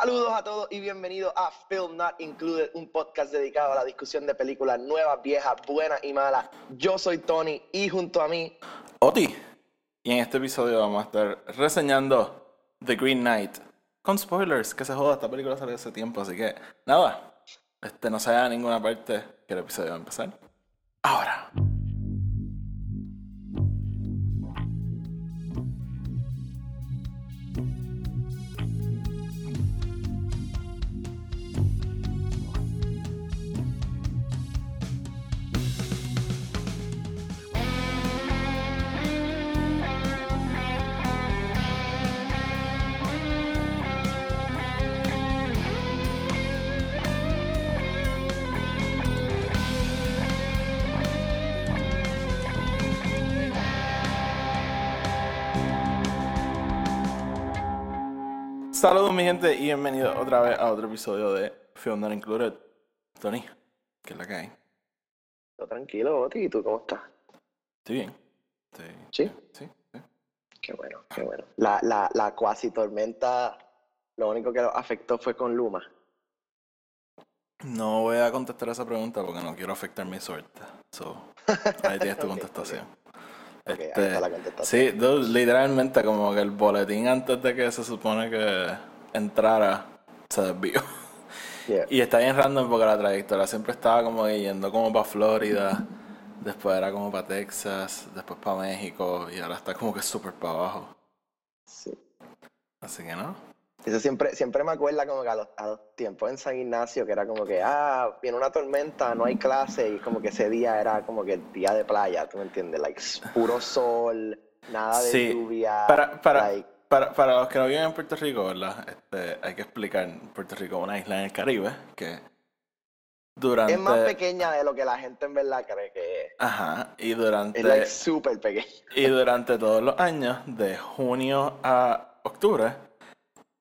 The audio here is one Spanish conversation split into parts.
Saludos a todos y bienvenidos a Film Not Included, un podcast dedicado a la discusión de películas nuevas, viejas, buenas y malas. Yo soy Tony y junto a mí, Oti. Y en este episodio vamos a estar reseñando The Green Knight. Con spoilers, que se joda, esta película salió hace tiempo, así que nada. Este, no se vaya a ninguna parte que el episodio va a empezar. Ahora. Saludos mi gente y bienvenidos otra vez a otro episodio de Film Not Included. Tony, ¿qué es la que hay? todo tranquilo, Oti, ¿y tú cómo estás? Estoy bien. Estoy... ¿Sí? Sí, sí. Qué bueno, qué bueno. La, la, la cuasi tormenta, lo único que lo afectó fue con Luma. No voy a contestar esa pregunta porque no quiero afectar mi suerte. So, ahí tienes tu contestación. Este, la. Sí, dude, literalmente como que el boletín antes de que se supone que entrara se desvió. Yeah. Y está bien random porque la trayectoria siempre estaba como yendo como para Florida, después era como para Texas, después para México y ahora está como que súper para abajo. Sí. Así que no. Eso siempre, siempre me acuerda como que a los, a los tiempos en San Ignacio, que era como que, ah, viene una tormenta, no hay clase, y como que ese día era como que el día de playa, ¿tú me entiendes? Like, puro sol, nada de Sí, lluvia. Para, para, like, para, para los que no viven en Puerto Rico, ¿verdad? Este, hay que explicar, Puerto Rico es una isla en el Caribe que durante... es más pequeña de lo que la gente en verdad cree que es. Ajá, y durante... Es like súper pequeña. Y durante todos los años, de junio a octubre,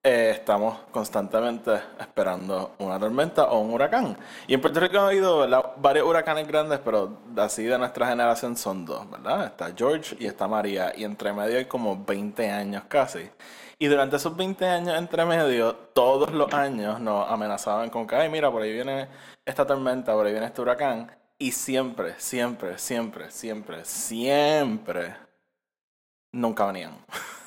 eh, estamos constantemente esperando una tormenta o un huracán. Y en Puerto Rico ha habido varios huracanes grandes, pero así de nuestra generación son dos, ¿verdad? Está George y está María, y entre medio hay como 20 años casi. Y durante esos 20 años entre medio, todos los años nos amenazaban con que, ay, mira, por ahí viene esta tormenta, por ahí viene este huracán. Y siempre, siempre, siempre, siempre, siempre, nunca venían.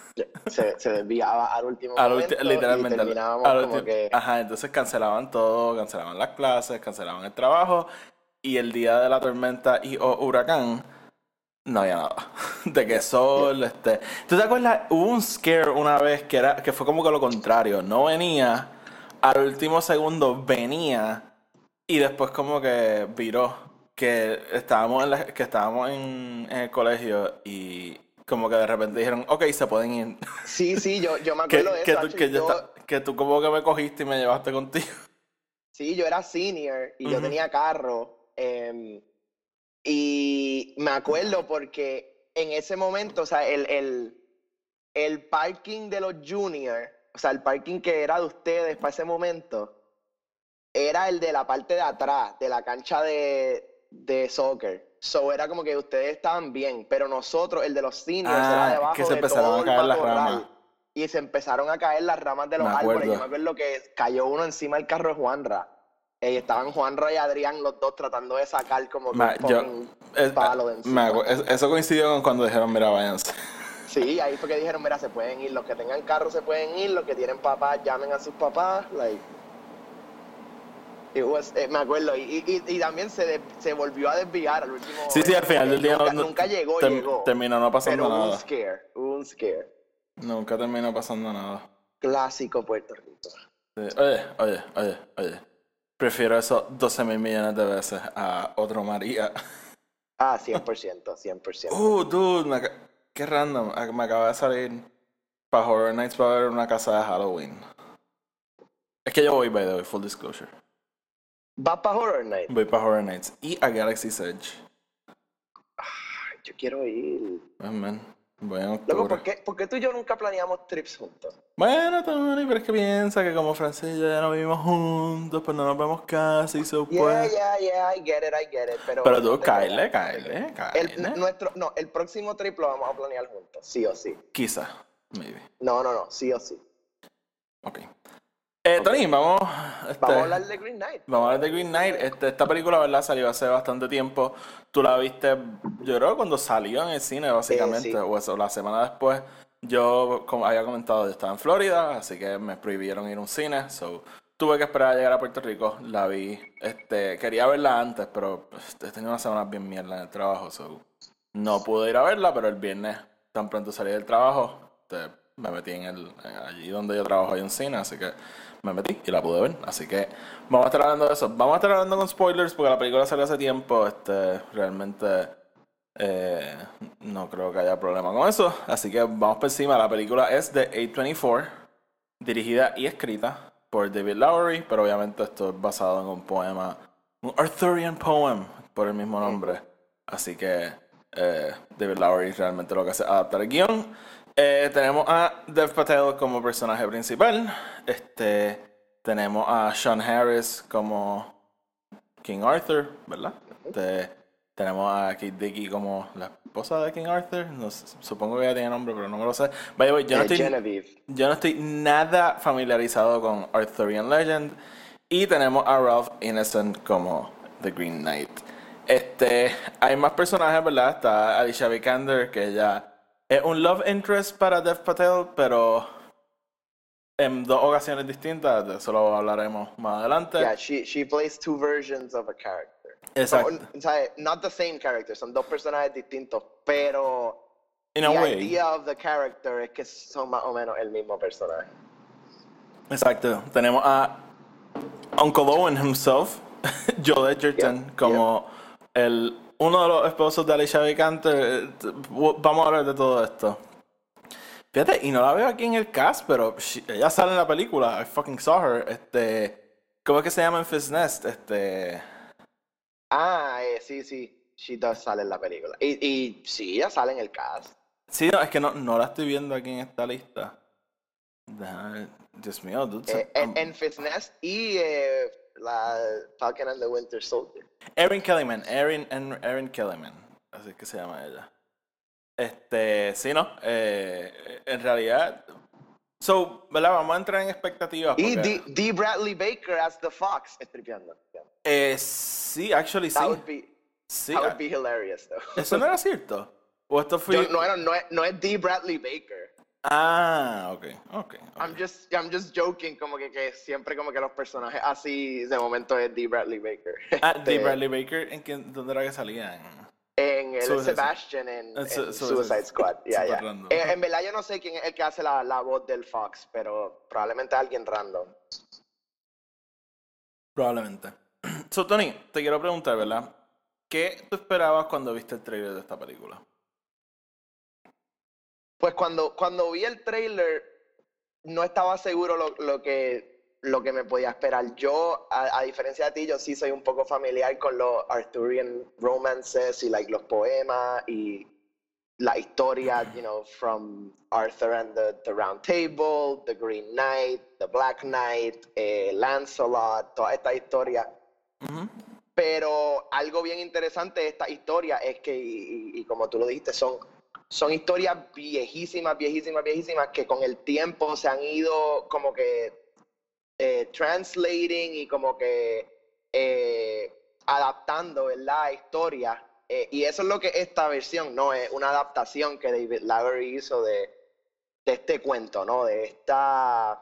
Se, se desviaba al último Al momento literalmente. y al- terminábamos al como ulti- que... Ajá, entonces cancelaban todo, cancelaban las clases, cancelaban el trabajo. Y el día de la tormenta y o huracán, no había nada. De que sol, este. ¿Tú te acuerdas? Hubo un scare una vez que era, que fue como que lo contrario. No venía, al último segundo venía, y después como que viró. Que estábamos en la- que estábamos en, en el colegio y como que de repente dijeron, ok, se pueden ir. Sí, sí, yo, yo me acuerdo de que eso. tú, que, yo esta- que tú como que me cogiste y me llevaste contigo. Sí, yo era senior y yo tenía carro. em, y me acuerdo porque en ese momento, o sea, el, el, el parking de los juniors, o sea, el parking que era de ustedes para ese momento, era el de la parte de atrás, de la cancha de, de soccer. So era como que ustedes estaban bien, pero nosotros, el de los seniors, era Ah, debajo que se de empezaron todo a caer las ramas. Y se empezaron a caer las ramas de los Me árboles. Yo me acuerdo que cayó uno encima del carro de Juanra. Eh, estaban Juanra y Adrián los dos tratando de sacar como que Ma- un yo- Es- palo de encima. eso coincidió con cuando dijeron, mira, váyanse. Sí, ahí fue que dijeron, mira, se pueden ir. Los que tengan carro se pueden ir. Los que tienen papás, llamen a sus papás. Like, was- eh, me acuerdo. Y, y- y también se, de- se volvió a desviar al último Sí, sí, al momento, final del día Nunca, no- nunca llegó, Term- llegó. Terminó no pasando Pero hubo un nada. scare. Un scare. Nunca terminó pasando nada. Clásico Puerto Rico. Sí. Oye, oye, oye, oye. Prefiero eso 12 mil millones de veces a otro María. Ah, 100%, 100%. Uh, dude, me qué random. Ac- Me acaba de salir para Horror Nights para ver una casa de Halloween. Es que yo voy, by the way, full disclosure. ¿Vas para Horror Night? Voy para Horror Nights y a Galaxy's Edge. Ay, yo quiero ir. Ay, man. Voy en Loco, octubre. ¿por qué, por qué tú y yo nunca planeamos trips juntos? Bueno, Tony, pero es que piensa que como Francis ya no vivimos juntos, pues no nos vemos casi, so Yeah, pues... yeah, yeah, I get it, I get it. Pero, Pero tú, cáele, cáele, El, cáele. nuestro, no, el próximo trip lo vamos a planear juntos, sí o sí. Quizá, maybe. No, no, no, sí o sí. Ok. Eh, Eh, Tony, vamos, este, Vamos a hablar de Green Knight. vamos a hablar de Green Knight. Este, esta película, ¿verdad? Salió hace bastante tiempo. Tú la viste, yo creo, cuando salió en el cine, básicamente, sí. o eso, la semana después. Yo, como había comentado, yo estaba en Florida, así que me prohibieron ir a un cine. So, tuve que esperar a llegar a Puerto Rico. La vi, este, quería verla antes, pero he tenido unas semanas bien mierda en el trabajo. So, no pude ir a verla, pero el viernes, tan pronto salí del trabajo, este, me metí en el, en allí donde yo trabajo hay un cine, así que me metí y la pude ver. Así que vamos a estar hablando de eso. Vamos a estar hablando con spoilers porque la película salió hace tiempo. Este, realmente eh, no creo que haya problema con eso. Así que vamos por encima. La película es de A24, dirigida y escrita por David Lowery, pero obviamente esto es basado en un poema, un Arthurian poem por el mismo nombre. Así que eh, David Lowery realmente lo que hace es adaptar el guion. Eh, tenemos a Dev Patel como personaje principal. Este, tenemos a Sean Harris como King Arthur, ¿verdad? Este, tenemos a Kate Dickey como la esposa de King Arthur. No sé, supongo que ella tiene nombre, pero no me lo sé. By the way, yo no Eh, estoy, Genevieve. yo no estoy nada familiarizado con Arthurian Legend. Y tenemos a Ralph Innocent como The Green Knight. Este, hay más personajes, ¿verdad? Está Alicia Vikander, que ella es un love interest para Dev Patel, pero en dos ocasiones distintas. De eso lo hablaremos más adelante. Yeah, she, she plays two versions of a character. Exacto. O sea, not the same character, son dos personajes distintos, pero In the a way. idea of the character es que son más o menos el mismo personaje. Exacto. Tenemos a Uncle Owen himself, Joe Edgerton, Yep, como el uno de los esposos de Alicia Vikander. Eh, Vamos a hablar de todo esto. Fíjate, y no la veo aquí en el cast, pero she- ella sale en la película. I fucking saw her. Este, ¿cómo es que se llama en Fist Nest? Este, Ah, eh, sí, sí, she does sale en la película. Y, y sí, ella sale en el cast. sí, no, es que no, no la estoy viendo aquí en esta lista. Déjame- Dios mío, dude. Eh, en, en Fist Nest y eh, la Falcon and the Winter Soldier. Erin Kellyman, Erin, Erin Kellyman, así es que se llama ella. Este, sí, ¿no? Eh, en realidad, so, ¿verdad? Vamos a entrar en expectativas. Y D, D. Bradley Baker as the Fox. Estripeando. Eh, sí, actually sí. That would be, sí, that would ah, be hilarious, though. ¿Eso no era cierto? ¿O esto fue...? Yo- no, no, es- no es D. Bradley Baker. Ah, ok, ok. ok. I'm just, I'm just joking, como que, que siempre como que los personajes así de momento es D. Bradley Baker. Ah, Este, de Bradley Baker, ¿en qué, ¿dónde era que salía? En- el Suicide- Sebastian en, en Su- en Suicide- Squad. Random. Eh, en verdad yo no sé quién es el que hace la, la voz del Fox, pero probablemente alguien random. Probablemente. So, Tony, te quiero preguntar, ¿verdad? ¿Qué tú esperabas cuando viste el trailer de esta película? Pues cuando, cuando vi el trailer, no estaba seguro lo, lo que, lo que me podía esperar. Yo, a, a diferencia de ti, yo sí soy un poco familiar con los Arthurian romances y like, los poemas y la historia, you know, from Arthur and the, the Round Table, The Green Knight, The Black Knight, eh, Lancelot, toda esta historia. Ujú. Pero algo bien interesante de esta historia es que, y, y- y como tú lo dijiste, son, son historias viejísimas, viejísimas, viejísimas que con el tiempo se han ido como que eh, translating y como que eh, adaptando, ¿verdad? A historia. Eh, y eso es lo que esta versión, ¿no? Es una adaptación que David Lowery hizo de, de este cuento, ¿no? De esta...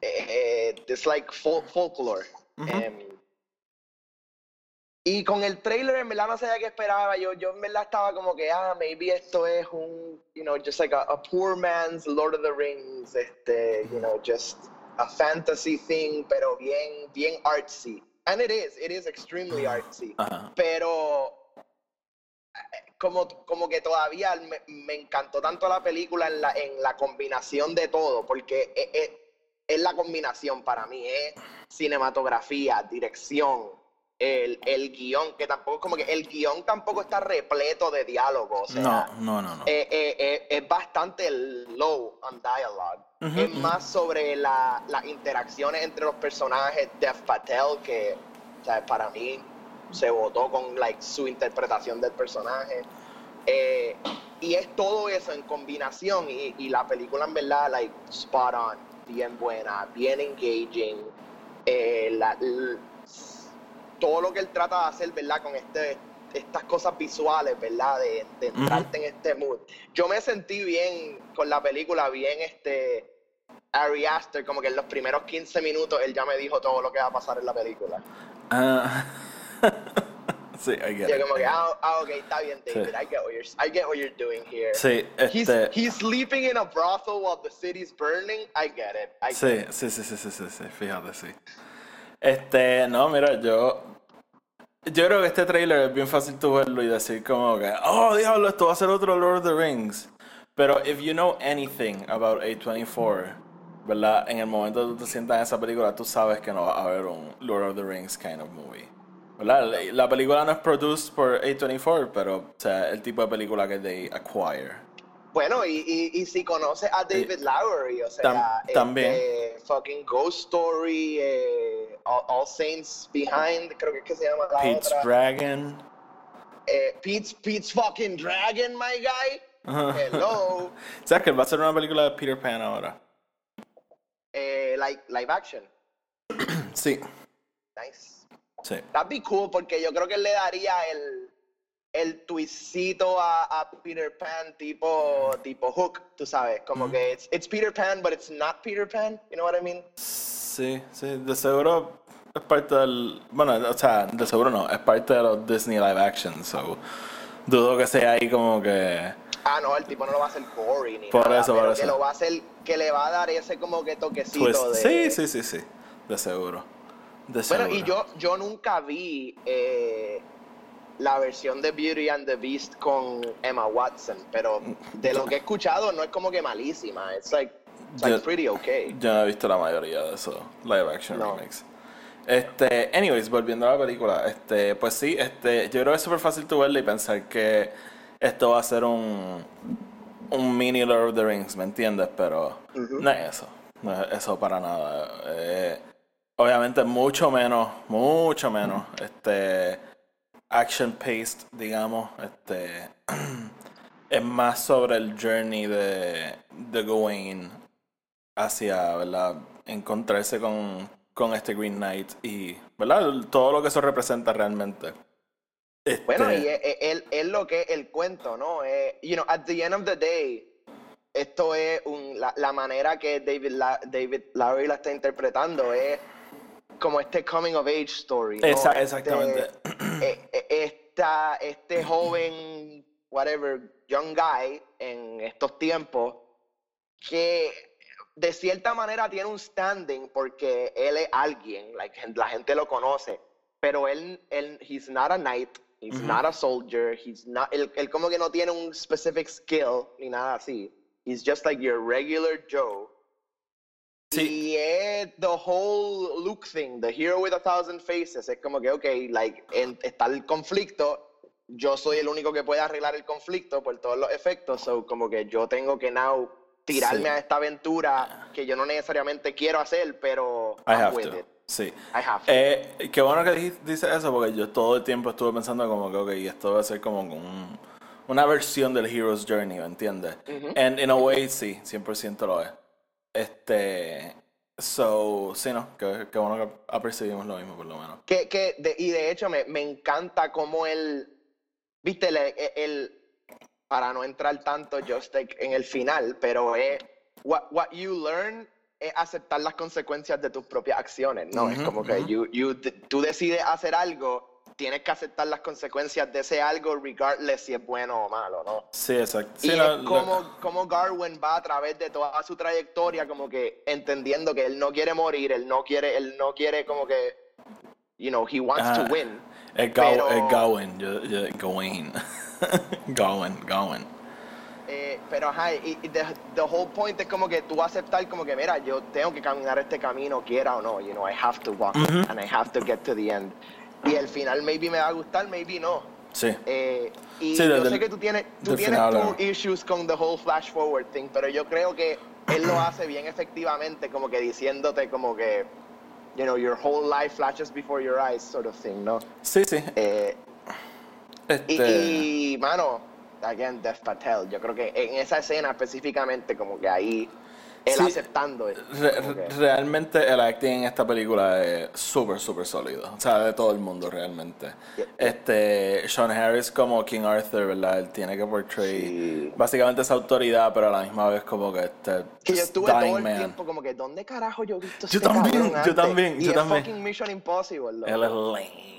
Eh, it's like fol- folklore. Y con el trailer, en verdad no sabía qué esperaba. Yo, yo en verdad estaba como que, ah, maybe esto es un, you know, just like a, a poor man's Lord of the Rings, este, you know, just a fantasy thing, pero bien, bien artsy. And it is, it is extremely artsy. Ajá. Pero eh, como, como que todavía me, me encantó tanto la película en la, en la combinación de todo, porque es, es- es la combinación para mí, es cinematografía, dirección, el, el guion, que tampoco, como que el guion tampoco está repleto de diálogo, o sea, No, no, no, no. eh, eh, eh, es bastante low on dialogue. Ujú, es ujú. más sobre la- las interacciones entre los personajes. Dev Patel, que o sea, para mí se votó con like, su interpretación del personaje. Eh, y es todo eso en combinación. Y, y la película, en verdad, like, spot on. bien buena, bien engaging. Eh, la- l- todo lo que él trata de hacer, ¿verdad? Con este, estas cosas visuales, ¿verdad? De, de entrarte en este mood. Yo me sentí bien con la película, bien este. Ari Aster, como que en los primeros 15 minutos él ya me dijo todo lo que va a pasar en la película. Ah, sí, I get Yo it. como que, ah, ah, ok, está bien, David, Sí. I get what you're, I get what you're doing here. Sí, He's, este. he's sleeping in a brothel while the city's burning. I get it. I Sí, get it. sí, sí, sí, sí, sí, sí, fíjate, sí. Este, no, mira, yo. Yo creo que este trailer es bien fácil tú verlo y decir como que, oh, diablo, esto va a ser otro Lord of the Rings. Pero if you know anything about A24, ¿verdad? En el momento que tú te sientas en esa película, tú sabes que no va a haber un Lord of the Rings kind of movie. ¿Verdad? La, la película no es produced por A24, pero o sea, el tipo de película que they acquire. Bueno, y, y, y si conoces a David Lowery, o sea, Tam- este, también. fucking Ghost Story, eh, All, All Saints Behind, creo que es que se llama la Pete's otra. Dragon. Eh, Pete's, Pete's fucking Dragon, my guy. Hello. ¿Sabes que va a ser una película de Peter Pan ahora? eh, like, live action. Sí. Nice. Sí. That'd be cool porque yo creo que le daría el, el twistito a, a Peter Pan tipo, tipo Hook, tú sabes, como que it's, it's Peter Pan, but it's not Peter Pan, you know what I mean? Sí, sí, de seguro es parte del. Bueno, o sea, de seguro no, es parte de los Disney live action, so. Dudo que sea ahí como que. Ah, no, el tipo no lo va a hacer gory ni Por nada, eso, pero por que eso. lo va a hacer, que le va a dar ese como que toquecito Twist. de... Sí, sí, sí, sí. De seguro. De Bueno, seguro. y yo, yo nunca vi eh, la versión de Beauty and the Beast con Emma Watson, pero de lo que he escuchado no es como que malísima. It's like, it's like Yo- pretty okay. Yo no he visto la mayoría de esos live action No. remakes. Este, anyways, volviendo a la película, este, pues sí, este, yo creo que es súper fácil tú verla y pensar que esto va a ser un, un mini Lord of the Rings, ¿me entiendes? Pero no es eso, no es eso para nada. Eh, obviamente mucho menos, mucho menos, este, action paced, digamos, este, es más sobre el journey de, de Gawain hacia, ¿verdad? Encontrarse con, con este Green Knight y, ¿verdad? Todo lo que eso representa realmente. Este, Bueno, y es, es- lo que es el cuento, ¿no? Eh, you know, at the end of the day, esto es un, la, la manera que David, La- David Lowery la está interpretando, es como este coming of age story. ¿no? Este- exactamente. eh, eh, esta, este joven, whatever, young guy en estos tiempos, que de cierta manera tiene un standing porque él es alguien, like, la gente lo conoce, pero él, él he's not a knight, he's not a soldier, he's not, él, él como que no tiene un specific skill ni nada así. He's just like your regular Joe. Sí. Y es the whole look thing, the hero with a thousand faces. Es como que, ok, like, en- está el conflicto, yo soy el único que puede arreglar el conflicto por todos los efectos, so como que yo tengo que now tirarme Sí. a esta aventura que yo no necesariamente quiero hacer, pero I have with to. it. Sí. I have to. Eh, qué bueno que dices eso porque yo todo el tiempo estuve pensando como que, ok, esto va a ser como un- una versión del Hero's Journey, ¿me entiendes? And in a way, sí, 100% lo es. Este, so, sí, no, que, que bueno que apercibimos lo mismo por lo menos. Que, que de- y de hecho me, me encanta cómo él, viste, el, el- para no entrar tanto just en el final, pero es, what, what you learn es aceptar las consecuencias de tus propias acciones, ¿no? es como que you, you, tú decides hacer algo, tienes que aceptar las consecuencias de ese algo, regardless si es bueno o malo, ¿no? Sí, exacto. Sí, y no, es como, como Garwin va a través de toda su trayectoria, como que entendiendo que él no quiere morir, él no quiere, él no quiere como que, you know, he wants Ah, to win. es, Gaw- pero- es Gawain, yo, yo, Gawain. Gawain, Gawain. Eh, pero ajá, y, y the, the whole point es como que tú aceptar como que, mira, yo tengo que caminar este camino, quiera o no, you know, I have to walk it, Ujú. and I have to get to the end. Y el final maybe me va a gustar, maybe no. Sí. Eh, y Sí, yo desde sé que tú tienes, tú del tienes tus issues con the whole flash forward thing, pero yo creo que él lo hace bien efectivamente, como que diciéndote como que, you know, your whole life flashes before your eyes, sort of thing, ¿no? Sí, sí. Eh, y, Este, y, mano, again, Dev Patel, yo creo que en esa escena específicamente, como que ahí él Sí, aceptando eso. Re- que- realmente el acting en esta película es súper, súper sólido. O sea, de todo el mundo realmente. Yeah. Este, Sean Harris como King Arthur, ¿verdad? Él tiene que portray Sí. básicamente esa autoridad, pero a la misma vez como que este Que yo estuve todo el man. tiempo como que, ¿dónde carajo yo he visto Yo este también, yo también, y yo también. fucking Mission Impossible, loco. Él es lame.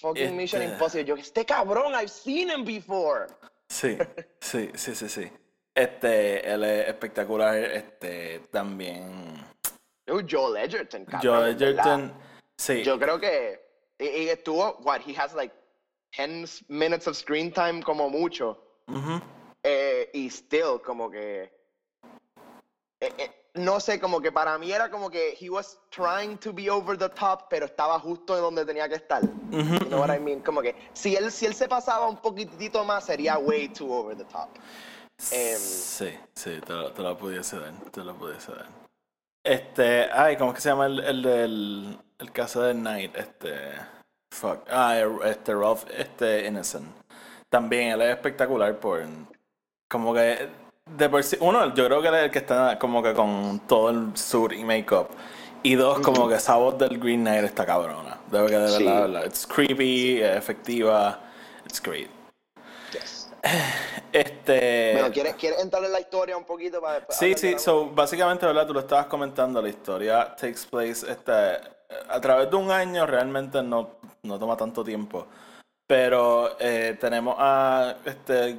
Fucking Mission este- Impossible. Yo, este cabrón, I've seen him before. Sí, sí, sí, sí, sí. Este, él es espectacular, este, también. Yo, Joel Edgerton, cabrón. Joe en verdad. Edgerton, sí. Yo creo que y, estuvo, what, he has like 10 minutes of screen time como mucho. Eh, y still, como que. eh, eh, no sé, como que para mí era como que he was trying to be over the top, pero estaba justo en donde tenía que estar. Ujú, You know what I mean? Como que si él, si él se pasaba un poquitito más, sería way too over the top. Em, Sí, sí, te lo, te lo pudiese dar, te lo pudiese dar. Este, ay, ¿cómo es que se llama el, el del el caso de Knight? Este, fuck, ah, este Ralph, este Innocent. También él es espectacular por, como que, de por sí, uno, yo creo que él es el que está como que con todo el suit y make-up. Y dos, como que esa voz del Green Knight está cabrona. Debe que de Sí. verdad, de verdad. It's creepy, efectiva, it's great. yes. Este... Bueno, ¿quieres, ¿quieres entrar en la historia un poquito para después? Sí, sí, so, básicamente, ¿verdad? Tú lo estabas comentando, la historia takes place este, a través de un año, realmente no, no toma tanto tiempo. Pero eh, tenemos a este,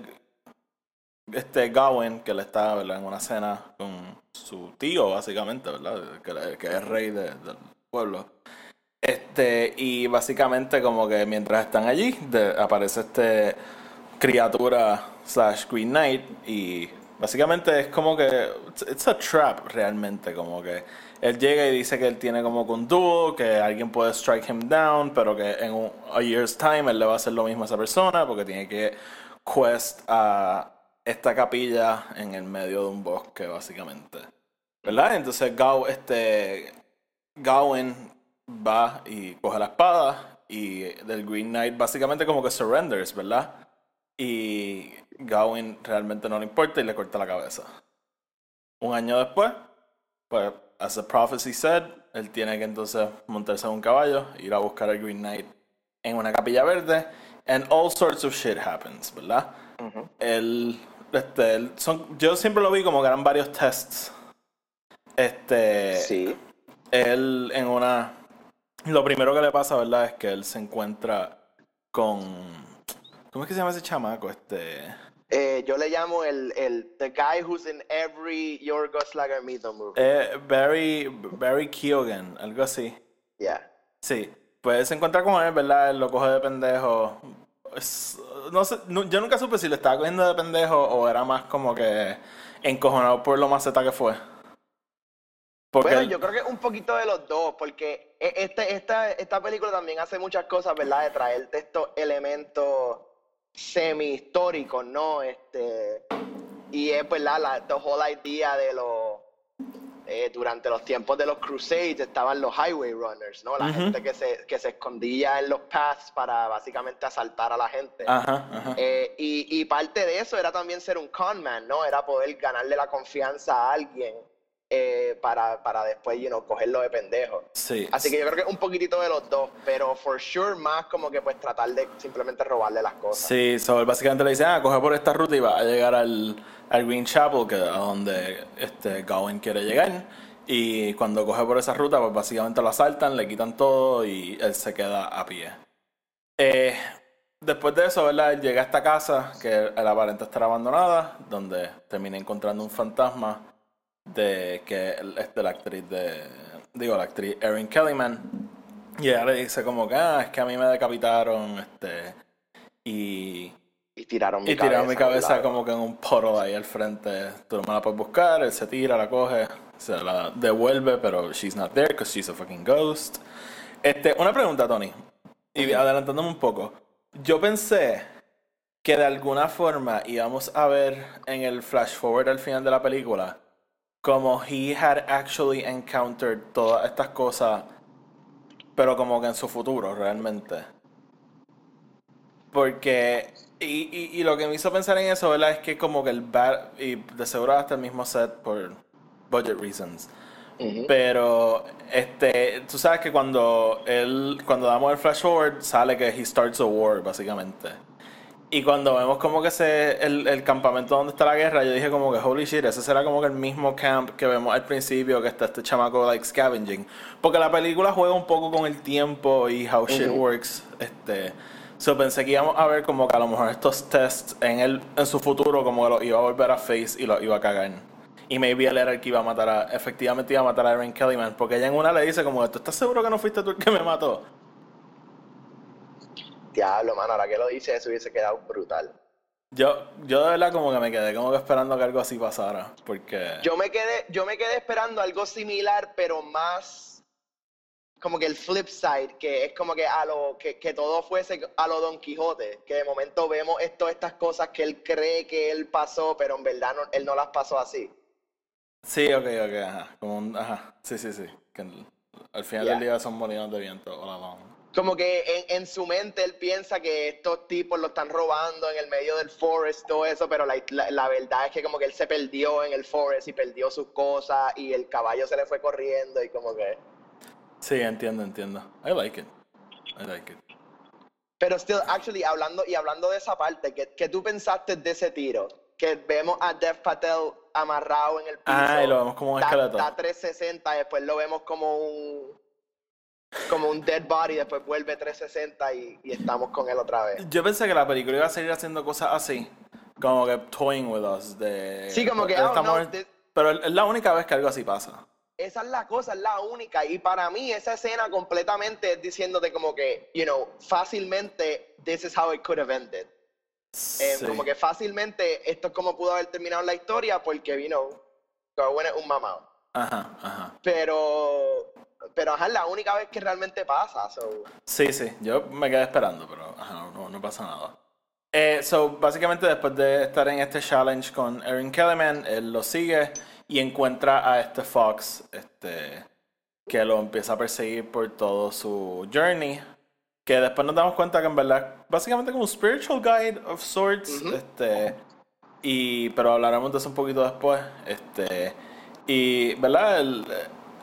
este Gawain, que él está ¿verdad? en una cena con su tío, básicamente, ¿verdad? Que, que es rey de- del pueblo. Este, y básicamente como que mientras están allí, de- aparece este criatura slash Green Knight y básicamente es como que it's, it's a trap realmente como que él llega y dice que él tiene como un dúo que alguien puede strike him down pero que en un a year's time él le va a hacer lo mismo a esa persona porque tiene que quest a esta capilla en el medio de un bosque básicamente ¿verdad? entonces Gaw, este Gawain va y coge la espada y del Green Knight básicamente como que surrenders, ¿verdad? Y Gawain realmente no le importa y le corta la cabeza. Un año después, pues, as the prophecy said, él tiene que entonces montarse en un caballo, ir a buscar al Green Knight en una capilla verde, and all sorts of shit happens, ¿verdad? Ujú. Él, este, él- son, yo siempre lo vi como que eran varios tests. Este, Sí. él en una... Lo primero que le pasa, ¿verdad? Es que él se encuentra con... ¿Cómo es que se llama ese chamaco? Este... Eh, yo le llamo el, el the guy who's in every Yorgos Lagermito movie. Eh, Barry, Barry Keoghan, algo así. yeah. Sí, pues se encuentra con él, ¿verdad? Él lo coge de pendejo. Es- no sé, yo nunca supe si lo estaba cogiendo de pendejo o era más como que encojonado por lo maceta que fue. Porque Bueno, él- yo creo que un poquito de los dos, porque e- este, esta, esta película también hace muchas cosas, ¿verdad? De traerte estos elementos semi-históricos, ¿no? Este, y es, ¿verdad? La the whole idea de los... eh, durante los tiempos de los Crusades estaban los Highway Runners, ¿no? La gente que se, que se escondía en los paths para básicamente asaltar a la gente. Eh, y, y parte de eso era también ser un con man, ¿no? Era poder ganarle la confianza a alguien eh, para, para después, you know, cogerlo de pendejo. Sí. Así que yo creo que un poquitito de los dos, pero for sure más como que pues tratar de simplemente robarle las cosas. Sí, so, él básicamente le dice, ah, coge por esta ruta y va a llegar al, al Green Chapel, que es a donde este Gawain quiere llegar. Y cuando coge por esa ruta, pues básicamente lo asaltan, le quitan todo y él se queda a pie. Eh, después de eso, ¿verdad? Él llega a esta casa que él aparenta estar abandonada, donde termina encontrando un fantasma de que es de la actriz de, digo, la actriz Erin Kellyman. Y ella le dice como que, ah, es que a mí me decapitaron, este, y, Y tiraron mi y cabeza. tiraron mi a un cabeza como que en un poro ahí al frente. Tú no me la puedes buscar, él se tira, la coge, se la devuelve, pero she's not there because she's a fucking ghost. Este, una pregunta, Tony, y adelantándome un poco. Yo pensé que de alguna forma íbamos a ver en el flash forward al final de la película como he had actually encountered todas estas cosas, pero como que en su futuro realmente. Porque, y, y, y lo que me hizo pensar en eso, ¿verdad? Es que como que el bad, y de seguro hasta el mismo set por budget reasons. Pero, este, tú sabes que cuando él, cuando damos el flash forward, sale que he starts a war, básicamente. Y cuando vemos como que se, el, el, campamento donde está la guerra, yo dije como que holy shit, ese será como que el mismo camp que vemos al principio, que está este chamaco like scavenging. Porque la película juega un poco con el tiempo y how shit works. Este, so pensé que íbamos a ver como que a lo mejor estos tests en el, en su futuro como que lo iba a volver a face y lo iba a cagar. Y maybe él era el que iba a matar a, efectivamente iba a matar a Erin Kellyman. Porque ella en una le dice como, ¿tú estás seguro que no fuiste tú el que me mató? Diablo, mano, ahora que lo dice eso hubiese quedado brutal. Yo, yo de verdad como que me quedé como que esperando que algo así pasara, porque... Yo me quedé, yo me quedé esperando algo similar, pero más como que el flip side, que es como que a lo que, que todo fuese a lo Don Quijote, que de momento vemos esto, estas cosas que él cree que él pasó, pero en verdad él no las pasó así. Sí, ok, ok, ajá. Como un, ajá. Sí, sí, sí. Que al final del día son molinos de viento. Hola, Como que en, en, su mente él piensa que estos tipos lo están robando en el medio del forest, todo eso, pero la, la, verdad es que como que él se perdió en el forest y perdió sus cosas y el caballo se le fue corriendo y como que... Sí, entiendo, entiendo. I like it. I like it. Pero still, actually, hablando, y hablando de esa parte, ¿qué, qué tú pensaste de ese tiro? Que vemos a Dev Patel amarrado en el piso. Ah, y lo vemos como un esqueleto. Está 360, después lo vemos como un como un dead body, después vuelve 360 y, y, estamos con él otra vez. Yo pensé que la película iba a seguir haciendo cosas así, como que toying with us. De, sí, como que oh, no, Pero es la única vez que algo así pasa. Esa es la cosa, es la única. Y para mí esa escena completamente es diciéndote como que, you know, fácilmente, this is how it could have ended. Eh, como que fácilmente esto es como pudo haber terminado la historia porque, vino Garwin es un mamado. Ajá, ajá. Pero, pero ajá, es la única vez que realmente pasa. Sí, sí, yo me quedé esperando, pero ajá, no, no pasa nada. Eh, so, básicamente después de estar en este challenge con Erin Kellyman, él lo sigue y encuentra a este Fox, este, que lo empieza a perseguir por todo su journey que después nos damos cuenta que en verdad básicamente como un spiritual guide of sorts este y pero hablaremos de eso un poquito después este y verdad el,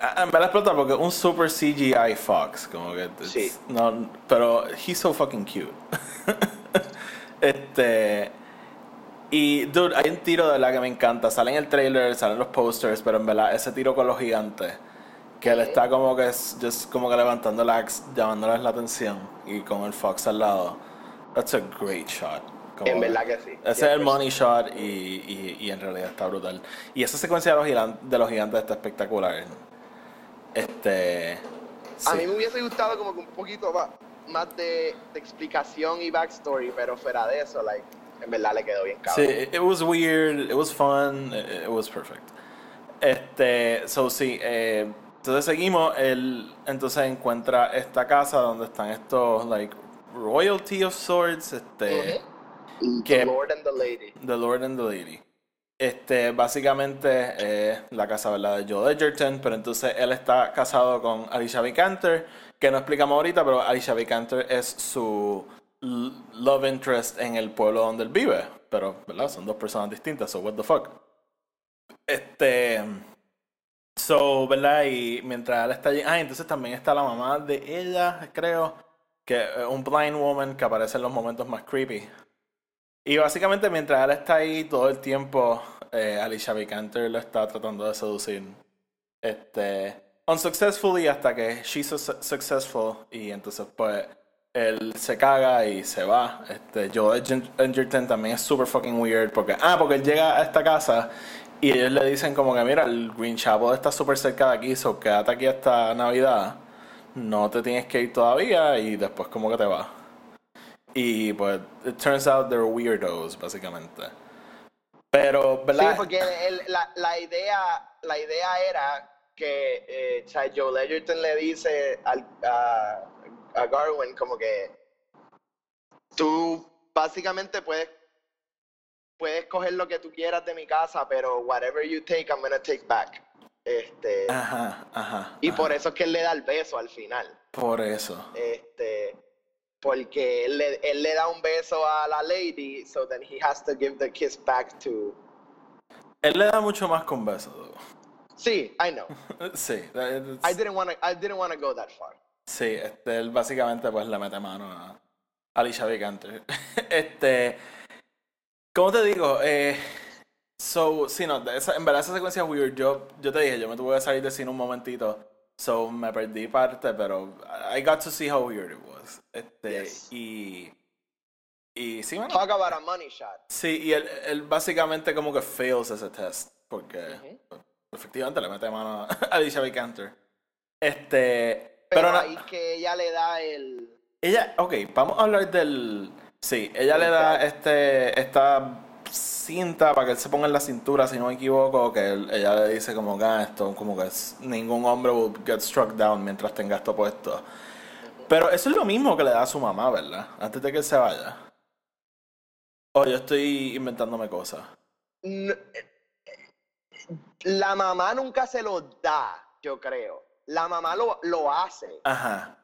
en verdad explota porque un super CGI Fox como que sí. no pero he's so fucking cute este y dude hay un tiro de la que me encanta sale en el trailer salen los posters pero en verdad ese tiro con los gigantes que él está como que just como que levantando la axe, llamándoles la atención y con el Fox al lado. That's a great shot. en verdad que sí. Ese es el money shot y, y, y, en realidad está brutal. Y esa secuencia de los, gigantes, de los gigantes está espectacular. Este. A mí me hubiese gustado como que un poquito más, de, de, explicación y backstory, pero fuera de eso, like, en verdad le quedó bien cabrón. Sí, it was weird, it was fun, it, was perfect. Este, so sí, eh, entonces seguimos, él entonces encuentra esta casa donde están estos, like, royalty of sorts, este... the Lord and the Lady. The Lord and the Lady. Este, básicamente es la casa. De Joe Edgerton, pero entonces él está casado con Alicia Vikander, que no explicamos ahorita, pero Alicia Vikander es su love interest en el pueblo donde él vive. Pero, ¿verdad? Son dos personas distintas, so what the fuck. Este... So, ¿verdad? Y mientras él está allí. Ah, entonces también está la mamá de ella, creo. Que es un blind woman que aparece en los momentos más creepy. Y básicamente mientras él está ahí todo el tiempo, eh, Alicia Vikander lo está tratando de seducir. Este. Unsuccessfully hasta que she's successful. Y entonces, pues, él se caga y se va. Este, Joe Edgerton también es super fucking weird. Porque, ah, porque él llega a esta casa y ellos le dicen como que, mira, el Green Chapel está súper cerca de aquí, so quédate aquí hasta Navidad. No te tienes que ir todavía y después como que te vas. Y pues, it turns out they're weirdos, básicamente. Pero, ¿verdad? Sí, porque la, la, idea, la idea era que eh, Joe Ledgerton le dice al, a, a Garwin como que tú básicamente puedes puedes coger lo que tú quieras de mi casa, pero whatever you take, I'm gonna take back. Este, ajá, ajá. Y por eso es que él le da el beso al final. Por eso. Este, porque él le, él le da un beso a la lady, so then he has to give the kiss back to. Él le da mucho más con besos. Sí, I know. sí. I didn't want. I didn't want to go that far. Sí, este, él básicamente pues le mete mano a Alicia Vikander. este, ¿cómo te digo? Eh, so, sí, no, esa- en verdad esa secuencia es weird. Yo, yo te dije, yo me tuve que salir de cine un momentito. So, me perdí parte, pero I got to see how weird it was. Este, Yes. y... Y sí, bueno. Talk about a money shot. Sí, y él, él básicamente como que fails ese test, porque efectivamente le mete mano a Alicia Vikander. Este, Pero, pero, ahí que ella le da el. ella, ok, vamos a hablar del, sí, ella le da este, esta cinta para que él se ponga en la cintura, si no me equivoco, que él- ella le dice como que ah, esto, como que es- ningún hombre will get struck down mientras tenga esto puesto. Pero eso es lo mismo que le da a su mamá, ¿verdad? Antes de que él se vaya. O yo estoy inventándome cosas. N- La mamá nunca se lo da, yo creo. La mamá lo, lo hace. Ajá.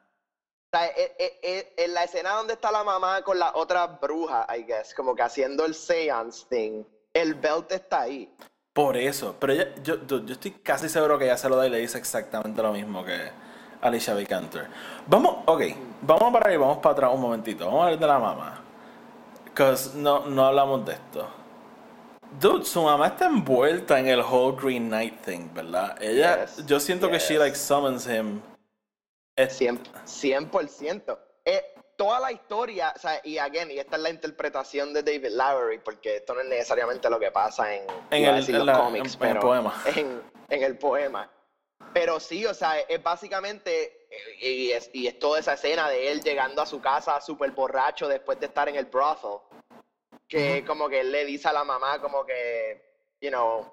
O sea, e- e- e- en la escena donde está la mamá con la otra bruja, I guess, como que haciendo el seance thing, el belt está ahí. Por eso. Pero ella, yo, yo, yo estoy casi seguro que ella se lo da y le dice exactamente lo mismo que Alicia Vikander. Vamos, ok, vamos para ahí, vamos para atrás un momentito. Vamos a hablar de la mamá. Because no, no hablamos de esto. Dude, su mamá está envuelta en el whole Green Knight thing, ¿verdad? Ella, Yes, yo siento que she like summons him. Es- 100%. 100%. Eh, toda la historia, o sea, y again, y esta es la interpretación de David Lowery, porque esto no es necesariamente lo que pasa en, En el- decir en los la- cómics, en- en el pero poema. En, en el poema. Pero sí, o sea, es básicamente, eh, y es, y es toda esa escena de él llegando a su casa súper borracho después de estar en el brothel, que como que él le dice a la mamá como que, you know,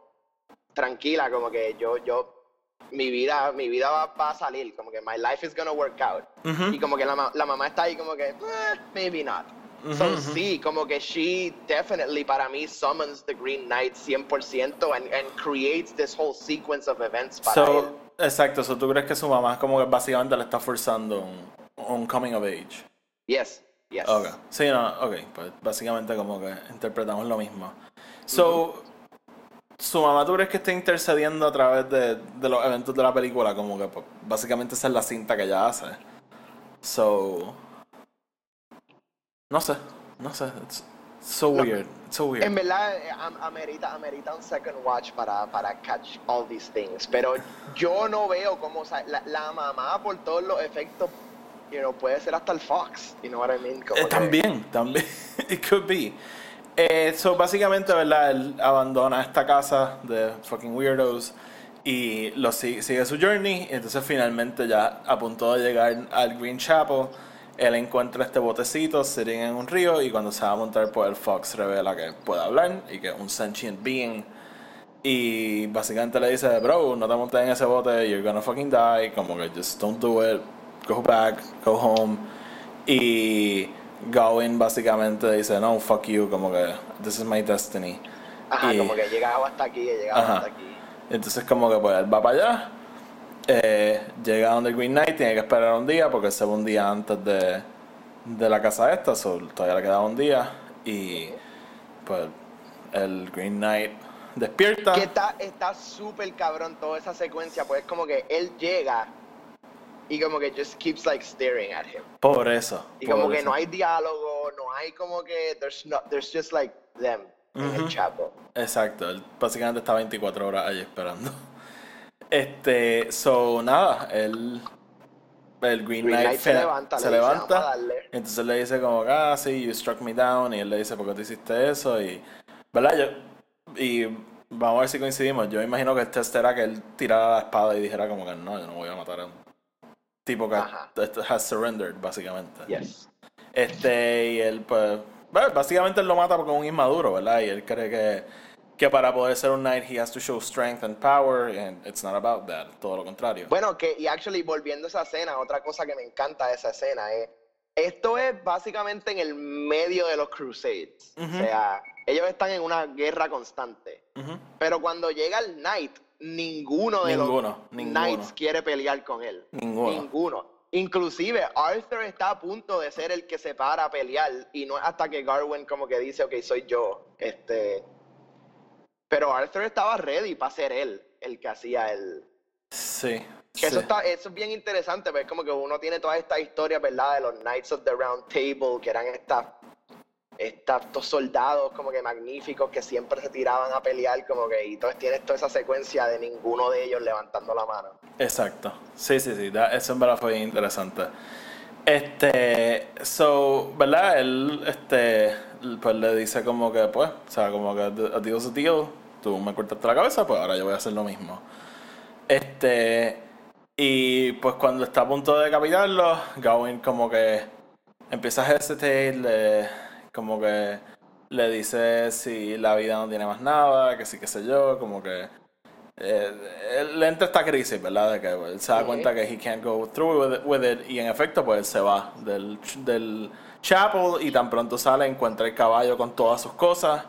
tranquila, como que yo, yo, mi vida, mi vida va, va a salir, como que my life is gonna work out. Y como que la, la mamá está ahí como que, "Eh, maybe not. So, ujú. sí, como que she definitely para mí summons the Green Knight 100% and, and creates this whole sequence of events para él. So, exacto, so, ¿tú crees que su mamá como que básicamente le está forzando un, un coming of age? Yes, yes. Ok, sí, no, ok, pues básicamente como que interpretamos lo mismo. So, ¿su mamá tú crees que está intercediendo a través de, de los eventos de la película? Como que pues, básicamente esa es la cinta que ella hace. So, no sé, no sé, it's so No. weird, it's so weird. En verdad, eh, am- amerita, amerita un second watch para, para catch all these things. Pero yo no veo cómo, o sea, la, la mamá por todos los efectos, you know, puede ser hasta el Fox. You know what I mean? Como Eh, que- también, también. It could be. Eh, so, básicamente, ¿verdad? Él abandona esta casa de fucking weirdos y lo sigue, sigue su journey. Entonces, finalmente, ya a punto de llegar al Green Chapel, él encuentra este botecito sitting en un río. Y cuando se va a montar, pues el Fox revela que puede hablar y que es un sentient being. Y básicamente le dice, bro, no te montes en ese bote, you're gonna fucking die. Como que just don't do it, go back, go home. Y Gawain básicamente dice, no, fuck you, como que this is my destiny. Ajá, Y- como que he llegado hasta aquí, he llegado Ajá. hasta aquí. Entonces como que pues él va para allá, eh, llega donde el Green Knight, tiene que esperar un día porque se va un día antes de, de la casa esta, so, todavía le queda un día y pues el Green Knight despierta. Que está está súper cabrón toda esa secuencia, pues es como que él llega y como que just keeps like staring at him. Por eso. Y como que eso. no hay diálogo, no hay como que there's no there's just like them en el Ujú. chapel. Exacto, él básicamente está 24 horas allí esperando. Este, so nada, él, el Green, Green Knight, se levanta, se le dice, levanta, "Vamos a darle". entonces le dice como, ah, sí, you struck me down, y él le dice, ¿por qué tú hiciste eso? Y, ¿verdad? Yo, y vamos a ver si coincidimos, yo imagino que el test era que él tirara la espada y dijera como que no, yo no voy a matar a un tipo que Ajá. has surrendered, básicamente. Yes. Este, y él, pues, bueno, básicamente él lo mata porque es un inmaduro, ¿verdad? Y él cree que, que para poder ser un knight he has to show strength and power, and it's not about that, todo lo contrario. Bueno, que y actually volviendo a esa escena, otra cosa que me encanta de esa escena es esto es básicamente en el medio de los Crusades. O sea, ellos están en una guerra constante. Pero cuando llega el Knight, ninguno de Ninguno, los ninguno. Knights quiere pelear con él. Ninguno. Ninguno. Inclusive Arthur está a punto de ser el que se para a pelear y no es hasta que Garwin como que dice, ok, soy yo. Este... Pero Arthur estaba ready para ser él. el que hacía el... Sí. Que eso, está, eso es bien interesante, pero es como que uno tiene toda esta historia, ¿verdad? De los Knights of the Round Table, que eran estas- estos soldados como que magníficos que siempre se tiraban a pelear, como que, y entonces tienes toda esa secuencia de ninguno de ellos levantando la mano. Exacto. Sí, sí, sí. Eso en verdad fue bien interesante. Este, so, ¿verdad? Él, este, pues le dice como que, pues, o sea, como que a Dios a deal, tú me cortaste la cabeza, pues ahora yo voy a hacer lo mismo. Este, y pues cuando está a punto de decapitarlo, Gawain como que empieza a hesitate, le, como que le dice si la vida no tiene más nada, que sí, qué sé yo, como que eh, él le entra esta crisis, ¿verdad? De que él se da cuenta que he can't go through with it, with it, y en efecto pues él se va del, del chapel y tan pronto sale encuentra el caballo con todas sus cosas,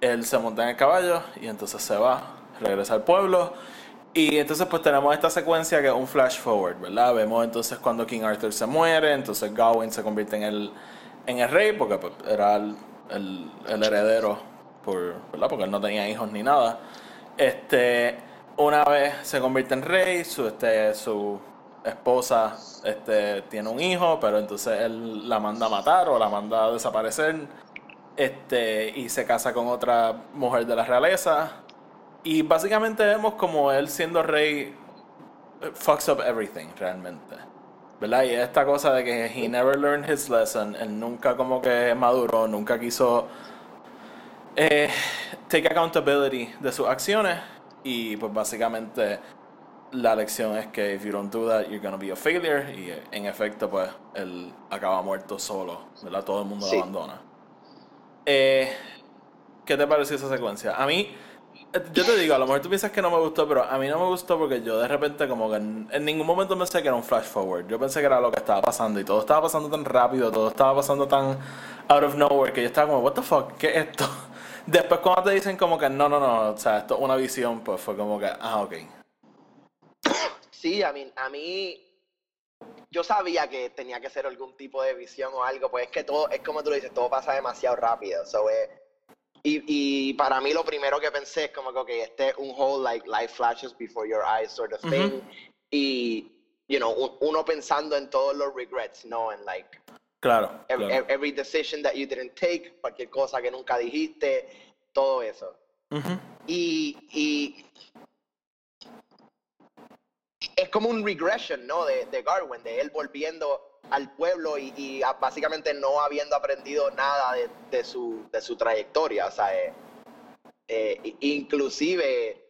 él se monta en el caballo y entonces se va, regresa al pueblo y entonces pues tenemos esta secuencia que es un flash forward, ¿verdad? Vemos entonces cuando King Arthur se muere, entonces Gawain se convierte en el, en el rey porque pues, era el, el- heredero, por, ¿verdad? Porque él no tenía hijos ni nada. Este, una vez se convierte en rey, su, este, su esposa este, tiene un hijo, pero entonces él la manda a matar o la manda a desaparecer. Este, y se casa con otra mujer de la realeza. Y básicamente vemos como él siendo rey eh, fucks up everything realmente. ¿Verdad? Y esta cosa de que he never learned his lesson, él nunca como que maduró, nunca quiso eh, take accountability de sus acciones y pues básicamente la lección es que if you don't do that you're gonna be a failure y en efecto pues él acaba muerto solo, ¿verdad? Todo el mundo Sí. lo abandona. Eh, ¿Qué te pareció esa secuencia? A mí, yo te digo, a lo mejor tú piensas que no me gustó, pero a mí no me gustó porque yo de repente como que en, ningún momento pensé que era un flash forward. Yo pensé que era lo que estaba pasando y todo estaba pasando tan rápido, todo estaba pasando tan out of nowhere que yo estaba como, what the fuck, ¿qué es esto? Después cuando te dicen como que no, no, no, o sea, esto es una visión, pues fue como que, ah, ok. Sí, a mí, a mí, yo sabía que tenía que ser algún tipo de visión o algo, pues es que todo, es como tú lo dices, todo pasa demasiado rápido. So, eh, y, y para mí lo primero que pensé es como que, este es un whole, like, life flashes before your eyes sort of thing. Y, you know, un- uno pensando en todos los regrets, ¿no? En, like, Claro, ev- claro. ev- every decision that you didn't take, cualquier cosa que nunca dijiste, todo eso. Y es como un regression, ¿no? De, de Garwin, de él volviendo al pueblo y, y a- básicamente no habiendo aprendido nada de, de su, de su trayectoria. O sea, eh, eh, inclusive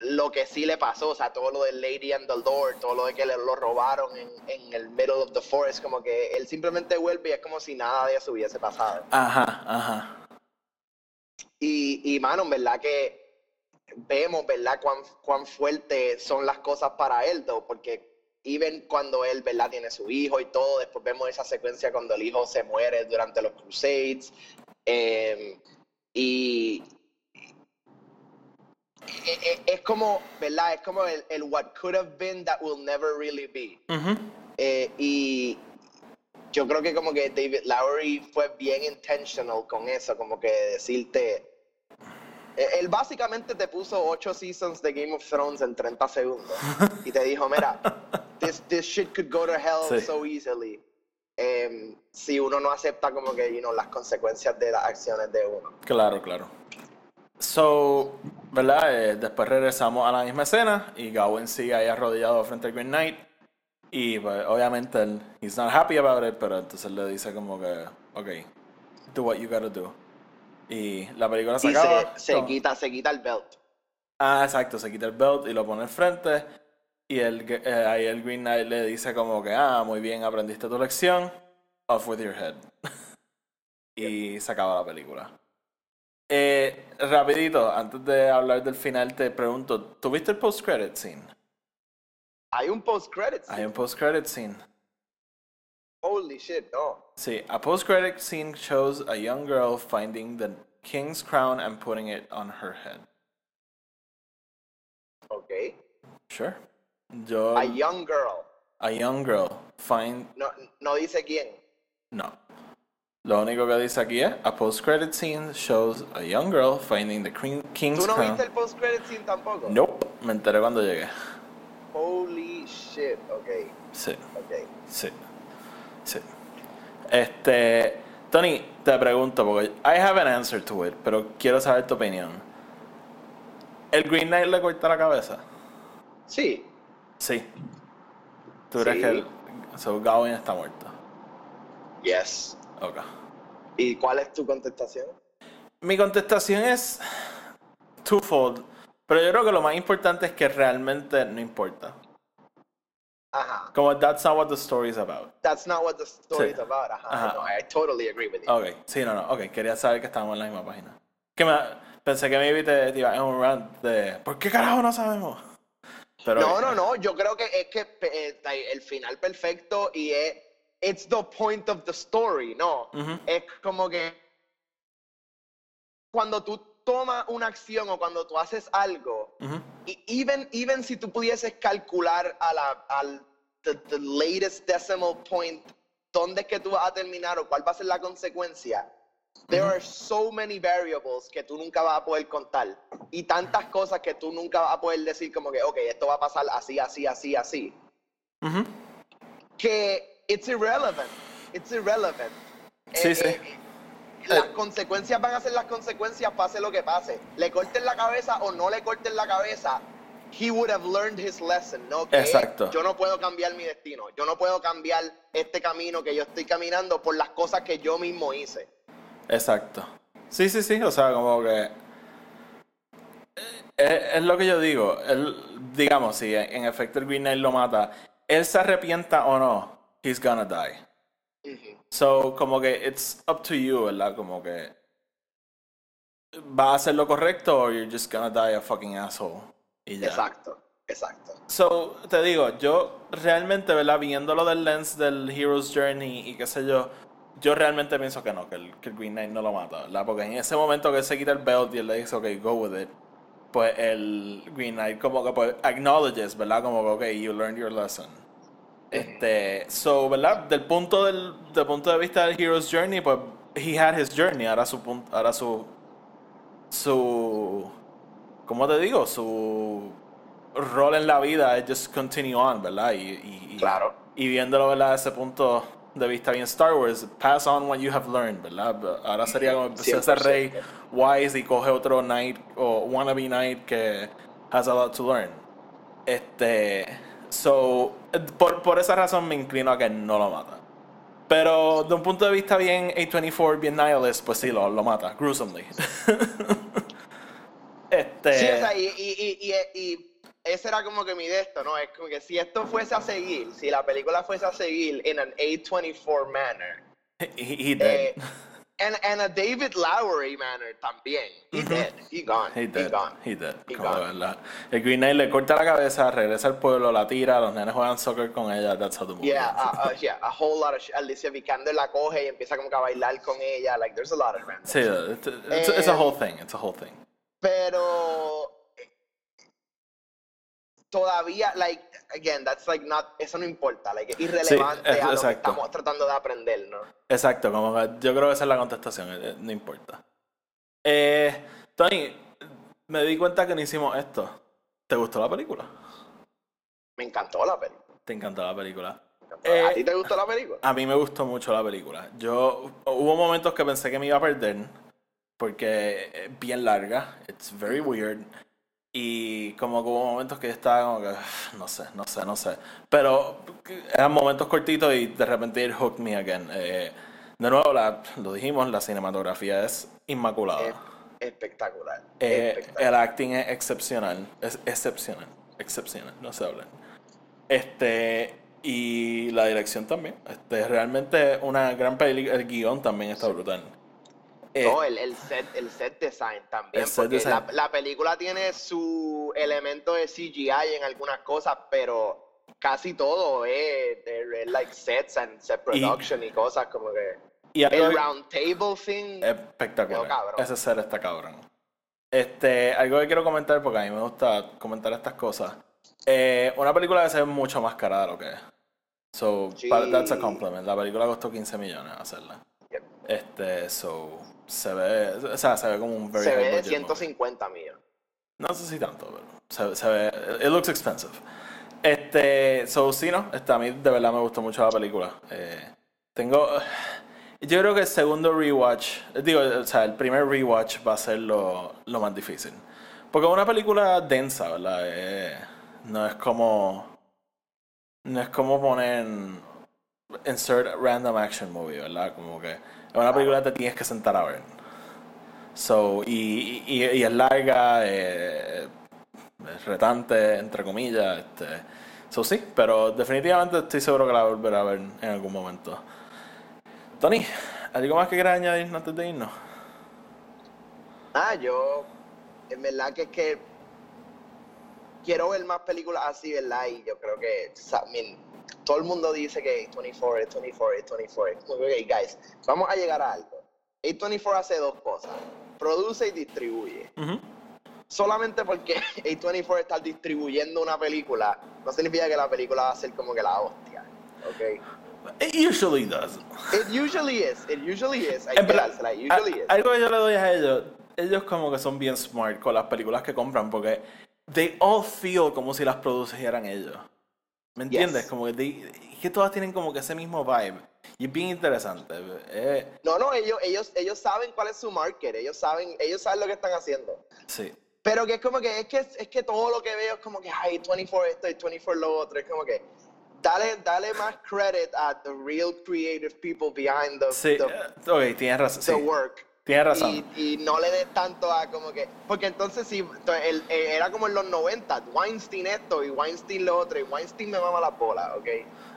lo que sí le pasó, o sea, todo lo de Lady and the Lord, todo lo de que le lo robaron en, en el middle of the forest, como que él simplemente vuelve y es como si nada de eso hubiese pasado. Ajá, ajá. Y, y mano, en verdad que vemos, ¿verdad? Cuán, cuán fuerte son las cosas para él, though, porque even cuando él, ¿verdad? Tiene su hijo y todo, después vemos esa secuencia cuando el hijo se muere durante los Crusades. eh, y e- e- es como, ¿verdad? Es como el, el what could have been that will never really be. Ujú. Eh, y yo creo que como que David Lowery fue bien intentional con eso, como que decirte... eh, Él básicamente te puso ocho seasons de Game of Thrones en 30 segundos y te dijo, mira, this, this shit could go to hell Sí. so easily. em, si uno no acepta como que, you know, las consecuencias de las acciones de uno. Claro, claro. So, ¿verdad? Eh, después regresamos a la misma escena y Gawain sigue ahí arrodillado frente al Green Knight. Y pues, obviamente él, he's not happy about it, pero entonces le dice como que, ok, do what you gotta do. Y la película se Y acaba. se, quita, se quita el belt. Ah, exacto, se quita el belt y lo pone al frente. Y el, eh, ahí el Green Knight le dice como que, ah, muy bien, aprendiste tu lección. Off with your head. y se acaba la película. Eh, rapidito, antes de hablar del final, te pregunto, ¿tuviste el post-credit scene? Hay un post-credits. Hay un post-credit scene. Holy shit, no. Sí, a post-credit scene shows a young girl finding the king's crown and putting it on her head. Ok. Sure. Yo, A young girl. a young girl find No, no dice quién. No. Lo único que dice aquí es: A post-credit scene shows a young girl finding the King's ¿Tú no Crown. viste el post-credit scene tampoco? Nope, me enteré cuando llegué. Holy shit, ok, Sí, ok. sí, sí. Este. Tony, te pregunto, porque I have an answer to it, pero quiero saber tu opinión. ¿El Green Knight le corta la cabeza? Sí, Sí. ¿Tú crees Sí. que el, so Gawain está muerto? yes. Ok. ¿Y cuál es tu contestación? Mi contestación es twofold, pero yo creo que lo más importante es que realmente no importa. Ajá. Como that's not what the story is about. That's not what the story Sí. is about. Ajá. Ajá. No, I totally agree with you. Ok, sí, no, no, ok, quería saber que estábamos en la misma página. Que me, pensé que maybe te, te iba en un rant de ¿por qué carajo no sabemos? Pero, No, no, no. Yo creo que es que eh, el final perfecto y es. It's the point of the story, ¿no? Es como que. Cuando tú tomas una acción o cuando tú haces algo, y even, even si tú pudieses calcular a la, al the, the latest decimal point dónde es que tú vas a terminar o cuál va a ser la consecuencia, there are so many variables que tú nunca vas a poder contar y tantas cosas que tú nunca vas a poder decir como que, ok, esto va a pasar así, así, así, así, ujú. que it's irrelevant, it's irrelevant. Sí, sí. las Eh. consecuencias van a ser las consecuencias, pase lo que pase. Le corten la cabeza o no le corten la cabeza, he would have learned his lesson, ¿no? Que Exacto. yo no puedo cambiar mi destino, yo no puedo cambiar este camino que yo estoy caminando por las cosas que yo mismo hice. Exacto. Sí, sí, sí, o sea, como que... Es, es lo que yo digo. Él, digamos, si en efecto el Green Knight lo mata, él se arrepienta o no, he's gonna die. So, como que it's up to you, ¿verdad? Como que va a hacer lo correcto o you're just gonna die a fucking asshole. Y ya. Exacto, exacto. So, te digo, yo realmente, ¿verdad? Viéndolo del lens del Hero's Journey y qué sé yo, yo realmente pienso que no, que el, que el Green Knight no lo mata, ¿verdad? Porque en ese momento que él se quita el belt y él le dice, ok, go with it, pues el Green Knight como que pues acknowledges, ¿verdad? Como que, ok, you learned your lesson. Este, so, ¿verdad? Del punto, del, del punto de vista del Hero's Journey, pues he had his journey, ahora su punto, ahora su, su, ¿cómo te digo? Su rol en la vida es just continue on, ¿verdad? Y, y, y- Claro. y viéndolo, ¿verdad? Ese punto de vista bien Star Wars, pass on what you have learned, ¿verdad? Ahora sería como 100%. rey wise y coge otro knight o wannabe knight que has a lot to learn. Este, so, por, por esa razón me inclino a que no lo mata. Pero de un punto de vista bien A24, bien nihilist, pues sí, lo, lo mata, gruesomely. este, Sí, o sea, y, y, y, y, y ese era como que mi de esto, ¿no? Es como que si esto fuese a seguir, si la película fuese a seguir en an A24 manner, he, he did. eh, and, and a David Lowery manner también, he dead, he gone, He he, did, gone. he did, He como gone. verdad. El Green Knight le corta la cabeza, regresa al pueblo, la tira, los nenes juegan soccer con ella, that's how the movie Yeah, uh, uh, yeah, a whole lot of shit. Alicia Vikander la coge y empieza como que a bailar con ella, like there's a lot of random Sí, it's, it's, it's a whole thing, it's a whole thing. pero eh, todavía like again that's like not eso no importa like es irrelevante es- a lo que exacto. estamos tratando de aprender no Exacto, como que yo creo que esa es la contestación, eh, no importa. Eh, Tony, me di cuenta que no hicimos esto. ¿Te gustó la película? me encantó la película Te encantó la película. ¿a Eh, ti te gustó la película? A mí me gustó mucho la película. Yo hubo momentos que pensé que me iba a perder porque es bien larga, it's very weird y como que hubo momentos que estaba como que "Ugh, no sé, no sé, no sé. Pero eran momentos cortitos y de repente it hooked me again. Eh, de nuevo, la- lo dijimos, la cinematografía es inmaculada. Es espectacular, Eh, espectacular. el acting es excepcional, es excepcional, excepcional, no sé hablar. Este, y la dirección también. Este, realmente una gran película, el guion también está brutal. Eh, No, el, el set, el set design también, El set porque design. La, la película tiene su elemento de CGI en algunas cosas, pero casi todo es, es- like sets and set production y, cosas como que y algo el round table thing. espectacular. Ese ser está cabrón. Este, algo que quiero comentar, porque a mí me gusta comentar estas cosas. Eh, una película que se ve mucho más cara de lo que es. So, that's a compliment. La película costó 15 millones hacerla. Yep. Este, so, se ve, o sea, se ve como un very Se ve de budget movie. 150 millones. No sé si tanto, pero se, se ve, it looks expensive. Este, so, sí, ¿no? Este, a mí de verdad me gustó mucho la película. Eh, tengo, yo creo que el segundo rewatch, digo, o sea, el primer rewatch va a ser lo, lo más difícil. Porque es una película densa, ¿verdad? Eh, no es como, no es como poner insert random action movie, ¿verdad? Como que una película te tienes que sentar a ver. So, y, y, es larga, eh, es retante, entre comillas. Este. So, sí, pero definitivamente estoy seguro que la volveré a ver en algún momento. Tony, ¿algo más que quieras añadir antes de irnos? Ah, yo, en verdad que es que quiero ver más películas así, ¿verdad? Y yo creo que, o todo el mundo dice que A24 es 24, es 24. Como que, Ok, guys, vamos a llegar a algo. A24 hace dos cosas, produce y distribuye. Solamente porque A24 está distribuyendo una película, no significa que la película va a ser como que la hostia. Ok. It usually does. It usually is, it usually is. Hay que dársela, it usually a- is. algo que yo le doy a ellos, ellos como que son bien smart con las películas que compran porque they all feel como si las produjeran ellos. ¿Me entiendes? Yes. Como que, todas tienen como que ese mismo vibe. Y es bien interesante. Eh, No, no, ellos, ellos, ellos saben cuál es su market, ellos saben, ellos saben lo que están haciendo. sí. Pero que es como que es que es que todo lo que veo es como que ay 24 esto y 24 lo otro, es como que dale dale más credit a the real creative people behind the, Sí, the, eh, ok, tienes razón. the sí. work. Tienes razón. Y, y no le des tanto a como que porque entonces si el, el- era como en los 90, Weinstein esto y Weinstein lo otro y Weinstein me mama la bola, ¿ok?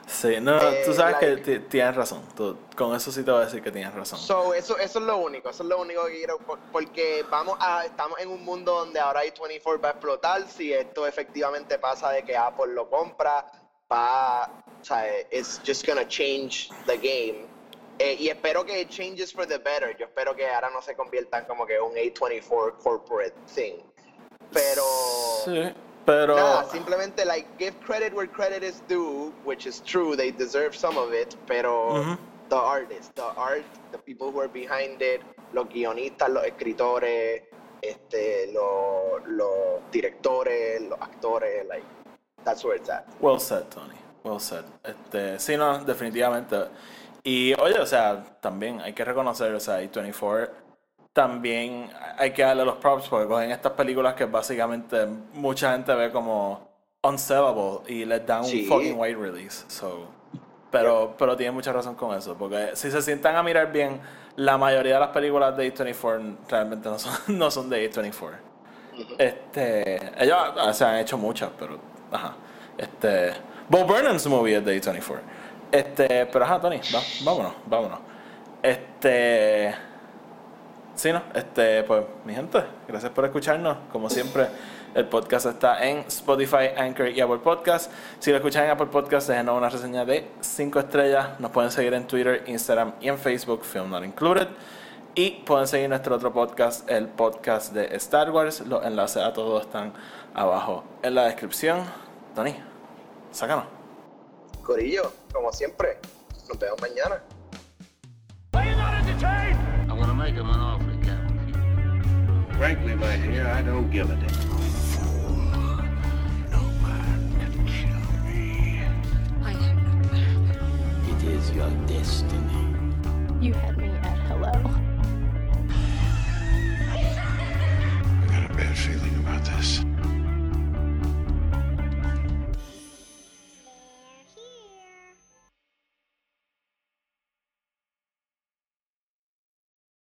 Sí, no, Eh, tú sabes like- que ti- tienes razón. Tú- con eso sí te voy a decir que tienes razón. So, eso, eso es lo único, eso es lo único que quiero, por- porque vamos a, estamos en un mundo donde ahora i24 va a explotar, si esto efectivamente pasa de que Apple lo compra, va, o sea, it's just gonna change the game. Eh, y espero que changes for the better, yo espero que ahora no se conviertan como que un A24 corporate thing. Pero... Sí, pero. Nada, simplemente like give credit where credit is due, which is true, they deserve some of it, pero Ujú. the artists, the art, the people who are behind it, los guionistas, los escritores, este, los, los directores, los actores, like that's where it's at. Well said, Tony. Well said. Este, sí, no, definitivamente. Y oye, o sea, también hay que reconocer, o sea, A24 también hay que darle los props porque cogen estas películas que básicamente mucha gente ve como unsellable y les dan Sí. un fucking wide release. So, pero, pero tiene mucha razón con eso, porque si se sientan a mirar bien, la mayoría de las películas de A24 realmente no son, no son de A24. Este, ellos se han hecho muchas, pero ajá. Este, Bo Burnham's movie es de A24. Este, pero ajá, Tony, va- vámonos, vámonos. Este, sí, no, este, pues, mi gente, gracias por escucharnos. Como siempre, el podcast está en Spotify, Anchor y Apple Podcast. Si lo escuchan en Apple Podcast, déjenos una reseña de 5 estrellas. Nos pueden seguir en Twitter, Instagram y en Facebook, Film Not Included. Y pueden seguir nuestro otro podcast, el podcast de Star Wars. Los enlaces a todos están abajo en la descripción. Tony, sácanos. Corillo, como siempre, nos vemos mañana. I'm gonna make him an offer he can't refuse. Frankly, my dear, I don't give a damn. No man can kill me. I am. It is your destiny. You had me at hello. I got a bad feeling about this.